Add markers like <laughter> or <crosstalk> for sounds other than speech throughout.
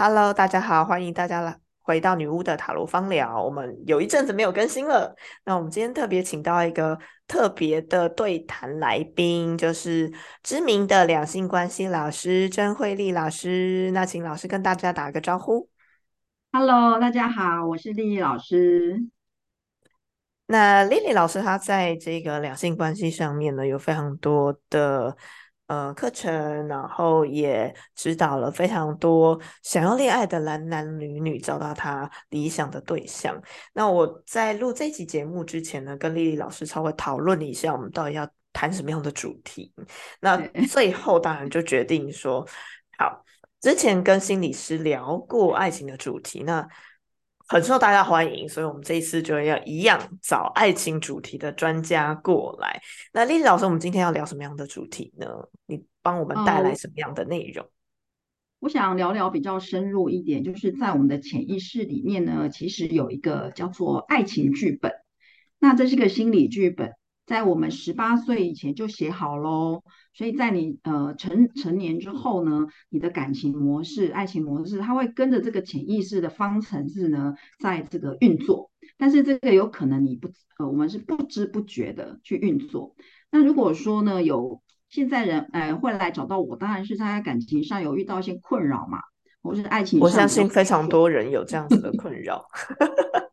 Hello，大家好，欢迎大家来回到女巫的塔罗方疗。我们有一阵子没有更新了，那我们今天特别请到一个特别的对谈来宾，就是知名的两性关系老师甄慧丽老师。那请老师跟大家打个招呼。Hello，大家好，我是丽丽老师。那丽丽老师她在这个两性关系上面呢，有非常多的呃课程，然后也指导了非常多想要恋爱的男男女女找到他理想的对象。那我在录这期节目之前呢，跟丽丽老师稍微讨论了一下，我们到底要谈什么样的主题。那最后当然就决定说，好，之前跟心理师聊过爱情的主题，那。很受大家欢迎，所以我们这一次就要一样找爱情主题的专家过来。那丽丽老师，我们今天要聊什么样的主题呢？你帮我们带来什么样的内容？我想聊聊比较深入一点，就是在我们的潜意识里面呢，其实有一个叫做爱情剧本。那这是个心理剧本。在我们十八岁以前就写好喽，所以在你呃成成年之后呢，你的感情模式、爱情模式，它会跟着这个潜意识的方程式呢，在这个运作。但是这个有可能你不呃，我们是不知不觉的去运作。那如果说呢，有现在人呃会来找到我，当然是在感情上有遇到一些困扰嘛，或是爱情。我相信非常多人有这样子的困扰。<laughs>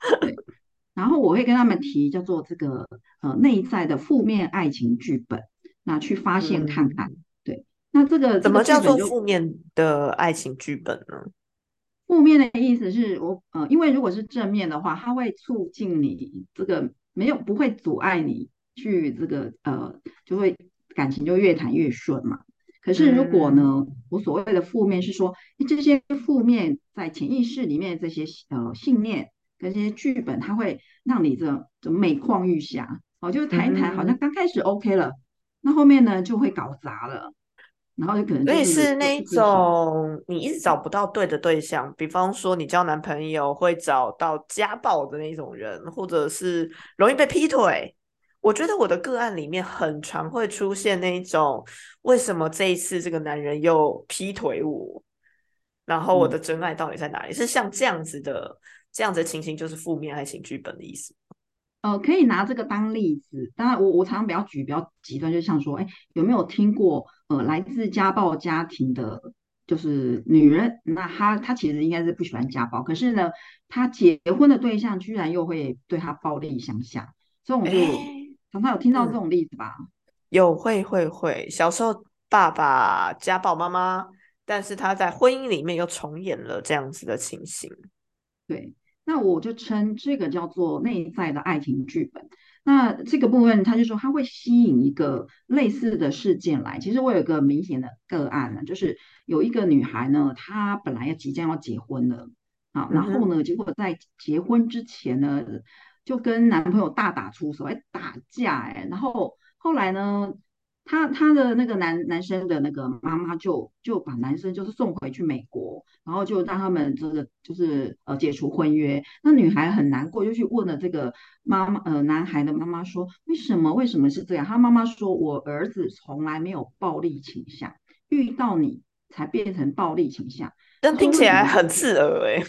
然后我会跟他们提叫做这个呃内在的负面爱情剧本，那去发现看看。对，那这个怎么叫做负面的爱情剧本呢？负面的意思是我呃，因为如果是正面的话，它会促进你这个没有不会阻碍你去这个呃，就会感情就越谈越顺嘛。可是如果呢，我所谓的负面是说这些负面在潜意识里面这些呃信念。这些剧本，它会让你这这每况愈下，哦，就是谈一谈，好像刚开始 OK 了，那后面呢就会搞砸了，然后就可能所以是那种你一直找不到对的对象，比方说你交男朋友会找到家暴的那种人，或者是容易被劈腿。我觉得我的个案里面很常会出现那种，为什么这一次这个男人又劈腿我？然后我的真爱到底在哪里？是像这样子的。这样子的情形就是负面爱情剧本的意思。呃，可以拿这个当例子。当然，我我常常比较举比较极端，就像说，哎，有没有听过呃来自家暴家庭的，就是女人？那她她其实应该是不喜欢家暴，可是呢，她结婚的对象居然又会对她暴力相向。所以我们就常常有听到这种例子吧？有会会会，小时候爸爸家暴妈妈，但是他在婚姻里面又重演了这样子的情形。对。那我就称这个叫做内在的爱情剧本。那这个部分，他就说他会吸引一个类似的事件来。其实我有一个明显的个案呢，就是有一个女孩呢，她本来要即将要结婚了啊，然后呢，结果在结婚之前呢，就跟男朋友大打出手，哎，打架哎，然后后来呢。他他的那个男男生的那个妈妈就就把男生就是送回去美国，然后就让他们这个就是呃解除婚约。那女孩很难过，就去问了这个妈妈呃男孩的妈妈说为什么为什么是这样？他妈妈说我儿子从来没有暴力倾向，遇到你才变成暴力倾向。但听起来很刺耳哎。哎，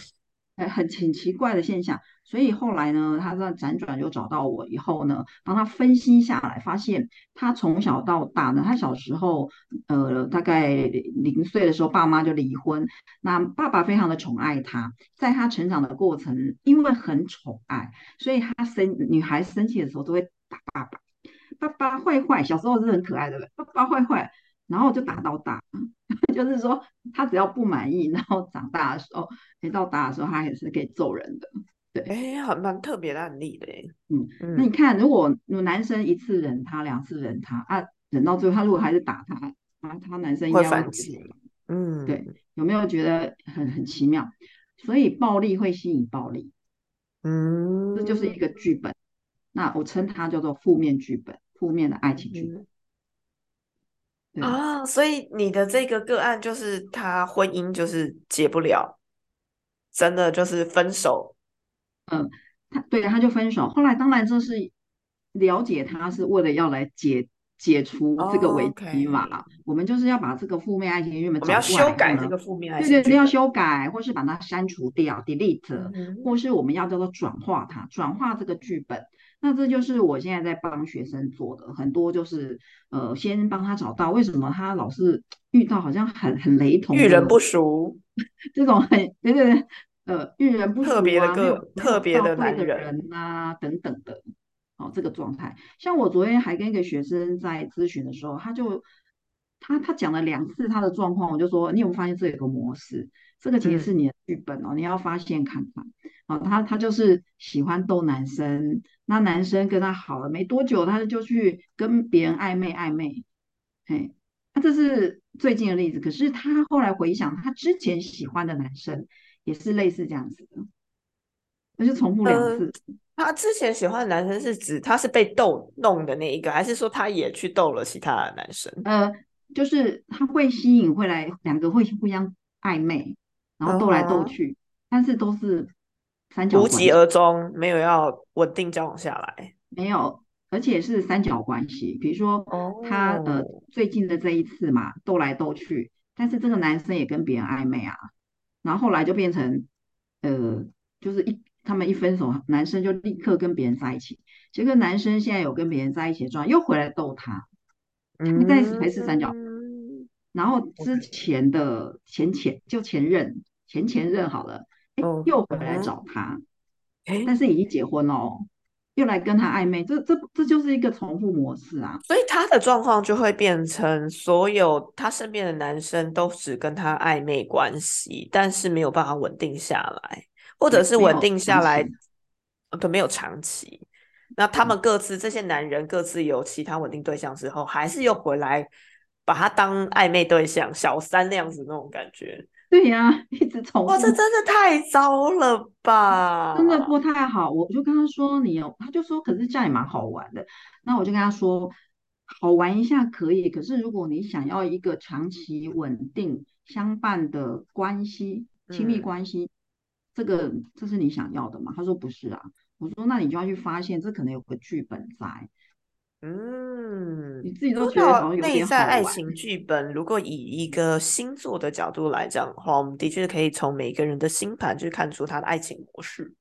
很挺奇怪的现象，所以后来呢，他在辗转就找到我以后呢，帮他分析下来，发现他从小到大呢，他小时候，呃，大概零岁的时候，爸妈就离婚，那爸爸非常的宠爱他，在他成长的过程，因为很宠爱，所以他生女孩生气的时候都会打爸爸，爸爸坏坏，小时候是很可爱的，爸爸坏坏。然后就打到大，<laughs> 就是说他只要不满意，然后长大的时候，没到打的时候，他也是可以揍人的。对，哎，很蛮特别的案例的。嗯，那你看，如果有男生一次忍他，两次忍他，啊，忍到最后，他如果还是打他，啊，他男生应该会反击。嗯，对，有没有觉得很很奇妙？所以暴力会吸引暴力，嗯，这就是一个剧本。那我称它叫做负面剧本，负面的爱情剧本。啊，所以你的这个个案就是他婚姻就是解不了，真的就是分手。嗯，他对他就分手。后来当然这是了解他是为了要来解解除这个危机嘛。我们就是要把这个负面爱情剧本，我们要修改这个负面爱情对对，要修改，或是把它删除掉，delete，或是我们要叫做转化它，转化这个剧本。那这就是我现在在帮学生做的，很多就是呃，先帮他找到为什么他老是遇到好像很很雷同、遇人不熟 <laughs> 这种很对对对，呃，遇人不淑啊，没有特别的男人啊等等的，哦，这个状态。像我昨天还跟一个学生在咨询的时候，他就他他讲了两次他的状况，我就说你有没有发现这有个模式？这个其实是你的剧本哦，你要发现看看。哦，他他就是喜欢逗男生。那男生跟他好了没多久，他就去跟别人暧昧暧昧，嘿，那这是最近的例子。可是他后来回想，他之前喜欢的男生也是类似这样子的，那就重复两次。他之前喜欢的男生是指他是被逗弄的那一个，还是说他也去逗了其他的男生？呃，就是他会吸引，会来两个会互相暧昧，然后斗来斗去，但是都是。无疾而终，没有要稳定交往下来，没有，而且是三角关系。比如说，他呃最近的这一次嘛，斗来斗去，但是这个男生也跟别人暧昧啊，然后后来就变成呃，就是一他们一分手，男生就立刻跟别人在一起。结果男生现在有跟别人在一起的状态，又回来逗他，现在还是三角。然后之前的前前就前任前前任好了。又回来找他，哎但是已经结婚了，又来跟他暧昧，这这这就是一个重复模式啊。所以他的状况就会变成，所有他身边的男生都只跟他暧昧关系，但是没有办法稳定下来，或者是稳定下来都没有长期。那他们各自这些男人各自有其他稳定对象之后，还是又回来把他当暧昧对象，小三那样子那种感觉。<laughs> 对呀，一直重复。哇，这真的太糟了吧！真的不太好。我就跟他说：“你有。”他就说：“可是这样也蛮好玩的。”那我就跟他说：“好玩一下可以，可是如果你想要一个长期稳定相伴的关系、亲密关系，这个这是你想要的吗？”他说：“不是啊。”我说：“那你就要去发现，这可能有个剧本在。”嗯，你自己都觉得内在爱情剧本，如果以一个星座的角度来讲的话，我们的确可以从每个人的星盘去看出他的爱情模式。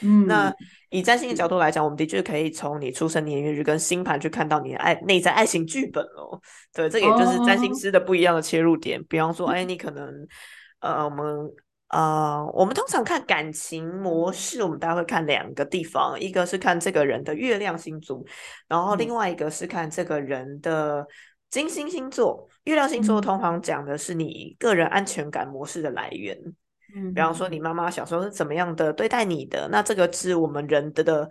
嗯，那以占星的角度来讲，我们的确可以从你出生年月日跟星盘去看到你的爱内在爱情剧本哦。对，这也就是占星师的不一样的切入点。比方说，哎，你可能呃，我们。呃，我们通常看感情模式，我们大概会看两个地方，一个是看这个人的月亮星座，然后另外一个是看这个人的金星星座。月亮星座通常讲的是你个人安全感模式的来源，嗯，比方说你妈妈小时候是怎么样的对待你的，那这个是我们人的的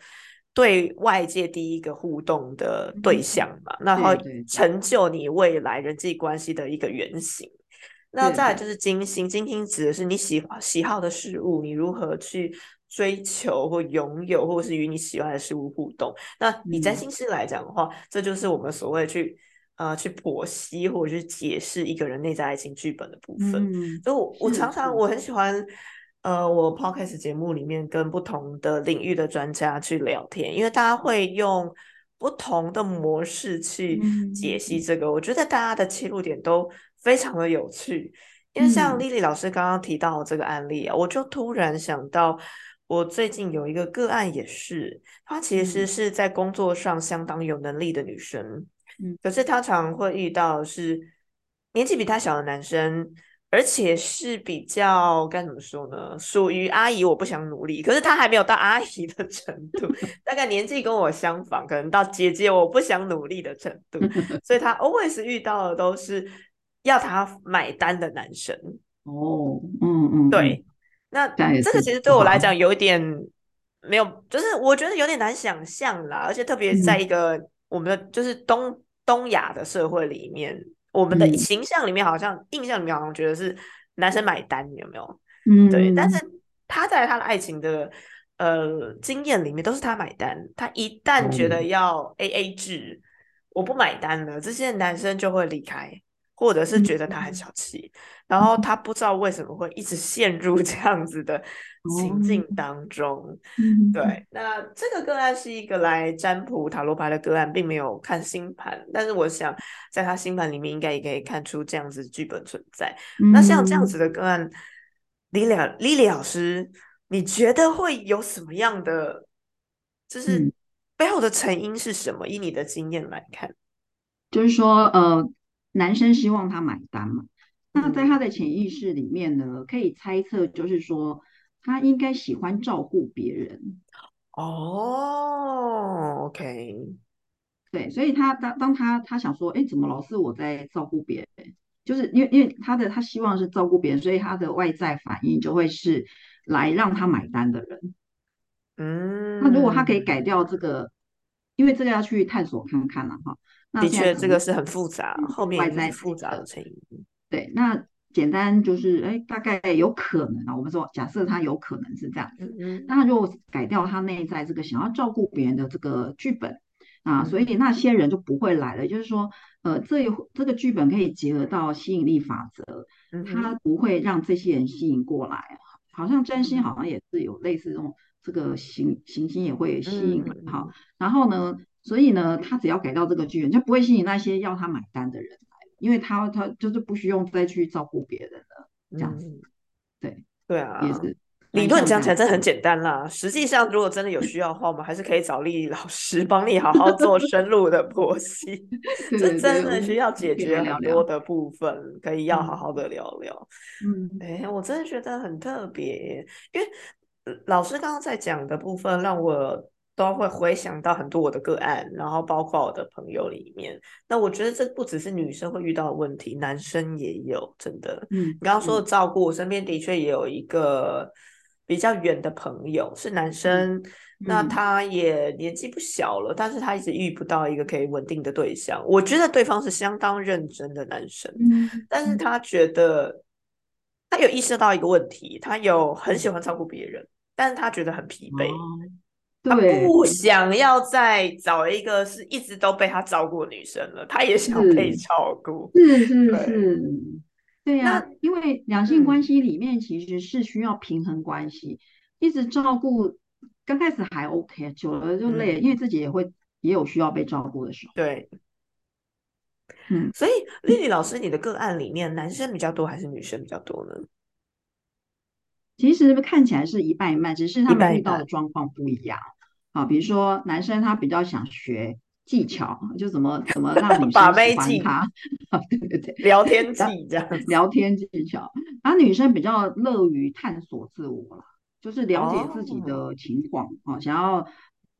对外界第一个互动的对象嘛，那会成就你未来人际关系的一个原型。那再来就是金星，金星指的是你喜喜好的事物，你如何去追求或拥有，或者是与你喜欢的事物互动。那以占星师来讲的话，这就是我们所谓去呃去剖析或者去解释一个人内在爱情剧本的部分。所以，我我常常我很喜欢呃我 podcast 节目里面跟不同的领域的专家去聊天，因为大家会用不同的模式去解析这个，我觉得大家的切入点都。非常的有趣，因为像丽丽老师刚刚提到这个案例啊，我就突然想到，我最近有一个个案也是，她其实是在工作上相当有能力的女生，嗯，可是她常会遇到是年纪比她小的男生，而且是比较该怎么说呢？属于阿姨，我不想努力，可是她还没有到阿姨的程度，<laughs> 大概年纪跟我相仿，可能到姐姐我不想努力的程度，<laughs> 所以她 always 遇到的都是。要他买单的男生哦，嗯嗯，对，那这个其实对我来讲有一点没有，就是我觉得有点难想象啦，而且特别在一个我们的就是东东亚的社会里面，我们的形象里面好像印象里面好像觉得是男生买单，有没有？嗯，对，但是他在他的爱情的呃经验里面都是他买单，他一旦觉得要 A A 制，我不买单了，这些男生就会离开。或者是觉得他很小气，然后他不知道为什么会一直陷入 <laughs> 这样子的情境当中。对，那这个个案是一个来占卜塔罗牌的个案，并没有看星盘，但是我想在他星盘里面应该也可以看出这样子剧本存在。那像这样子的个案，李了丽丽老师，你觉得会有什么样的？就是背后的成因是什么？以你的经验来看，就是说，呃。男生希望他买单嘛？那在他的潜意识里面呢，可以猜测，就是说他应该喜欢照顾别人。哦，OK，对，所以他当当他他想说，哎，怎么老是我在照顾别人？就是因为因为他的他希望是照顾别人，所以他的外在反应就会是来让他买单的人。嗯，那如果他可以改掉这个，因为这个要去探索看看了哈。的确，这个是很复杂，后面在复杂的成因。对，那简单就是，哎，大概有可能啊。我们说，假设他有可能是这样子，那他就改掉他内在这个想要照顾别人的这个剧本啊，所以那些人就不会来了。就是说，呃，这这个剧本可以结合到吸引力法则，他不会让这些人吸引过来。好像占星好像也是有类似这种，这个行行星也会吸引好，然后呢？所以呢，他只要改掉这个剧院，就不会吸引那些要他买单的人来，因为他他就是不需要再去照顾别人了，这样子。对对啊，也是理论讲起来真的很简单啦。实际上，如果真的有需要的话，我们还是可以找丽丽老师帮你好好做 <laughs> 深入的剖析。这真的需要解决很多的部分，可以要好好的聊聊。嗯，哎，我真的觉得很特别，因为老师刚刚在讲的部分让我。都会回想到很多我的个案，然后包括我的朋友里面。那我觉得这不只是女生会遇到的问题，男生也有，真的。嗯，你刚刚说的照顾，我身边的确也有一个比较远的朋友是男生，那他也年纪不小了，但是他一直遇不到一个可以稳定的对象。我觉得对方是相当认真的男生，但是他觉得他有意识到一个问题，他有很喜欢照顾别人，但是他觉得很疲惫。他不想要再找一个是一直都被他照顾的女生了，他也想被照顾。是是是，对呀。因为两性关系里面其实是需要平衡关系，一直照顾刚开始还 OK，久了就累，因为自己也会也有需要被照顾的时候。对，嗯。所以丽丽老师，你的个案里面男生比较多还是女生比较多呢？其实看起来是一半一半，只是他们遇到的状况不一样。好，比如说男生他比较想学技巧，就怎么 <laughs> 怎么让女生喜欢他。<laughs> 对对对，聊天技这样，聊天技巧。而女生比较乐于探索自我了，就是了解自己的情况啊，想要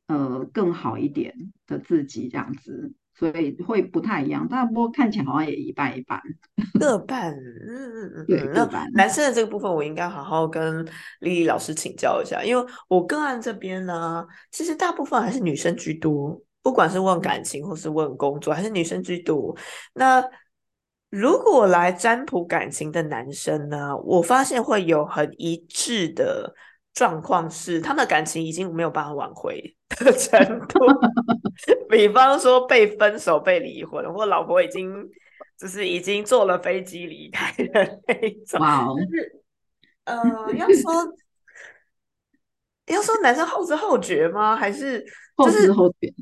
呃更好一点的自己这样子。所以会不太一样，但不过看起来好像也一半一半，<laughs> 各半。嗯嗯嗯，对，那男生的这个部分，我应该好好跟丽丽老师请教一下，因为我个案这边呢，其实大部分还是女生居多，不管是问感情或是问工作，还是女生居多。那如果来占卜感情的男生呢，我发现会有很一致的。状况是，他们的感情已经没有办法挽回的 <laughs> 程度。<laughs> 比方说被分手、被离婚，或老婆已经就是已经坐了飞机离开的那种。哇哦！<laughs> 就是呃，要说要说男生后知后觉吗？还是后知后觉？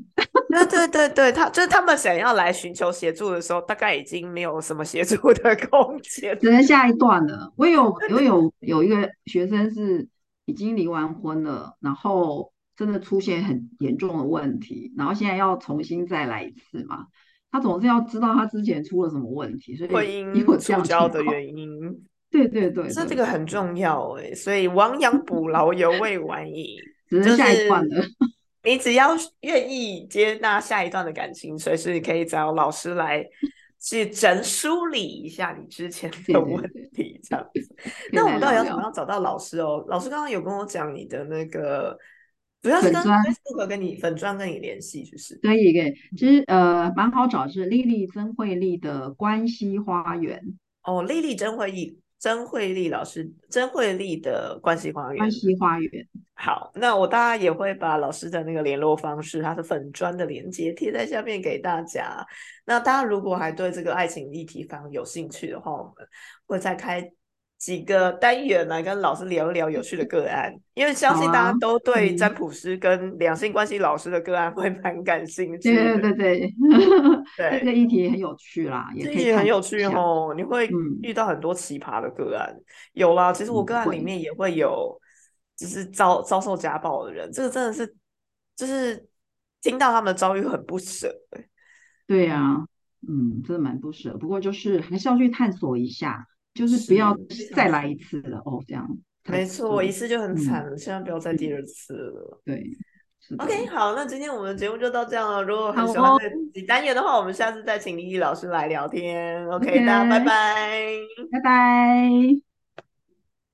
对对对对，他就是他们想要来寻求协助的时候，大概已经没有什么协助的空间，只能下一段了。我有我有有一个学生是。已经离完婚了，然后真的出现很严重的问题，然后现在要重新再来一次嘛？他总是要知道他之前出了什么问题，所以婚姻触礁的原因。对对对，这这个很重要哎，所以亡羊补牢犹未晚矣，<laughs> 只是下一段了。你只要愿意接纳下一段的感情，随时你可以找老师来。去整梳理一下你之前 <laughs> 的问题，这样子。<laughs> 那我们到底要怎么样找到老师哦？老师刚刚有跟我讲你的那个，主要是跟 Facebook 跟你粉砖跟你联系，就是可以，可以。其实呃，蛮好找，是丽丽曾慧丽的关西花园。哦，丽丽曾慧丽，曾慧丽老师，曾慧丽的关西花园。关西花园。好，那我大家也会把老师的那个联络方式，他的粉砖的连接贴在下面给大家。那大家如果还对这个爱情议题方有兴趣的话，我们会再开。几个单元来跟老师聊一聊有趣的个案，因为相信大家都对占卜师跟两性关系老师的个案会蛮感兴趣。对对对对，对这个议题很有趣啦，也可以很有趣哦。你会遇到很多奇葩的个案，有啦。其实我个案里面也会有，就是遭遭受家暴的人，这个真的是就是听到他们的遭遇很不舍。对呀，嗯，真的蛮不舍。不过就是还是要去探索一下。就是不要再来一次了哦，这样没错，一次就很惨了，千万不要再第二次了。对，OK，好，那今天我们的节目就到这样了。如果很喜欢这几单元的话，我们下次再请丽丽老师来聊天。OK，大家拜拜，拜拜。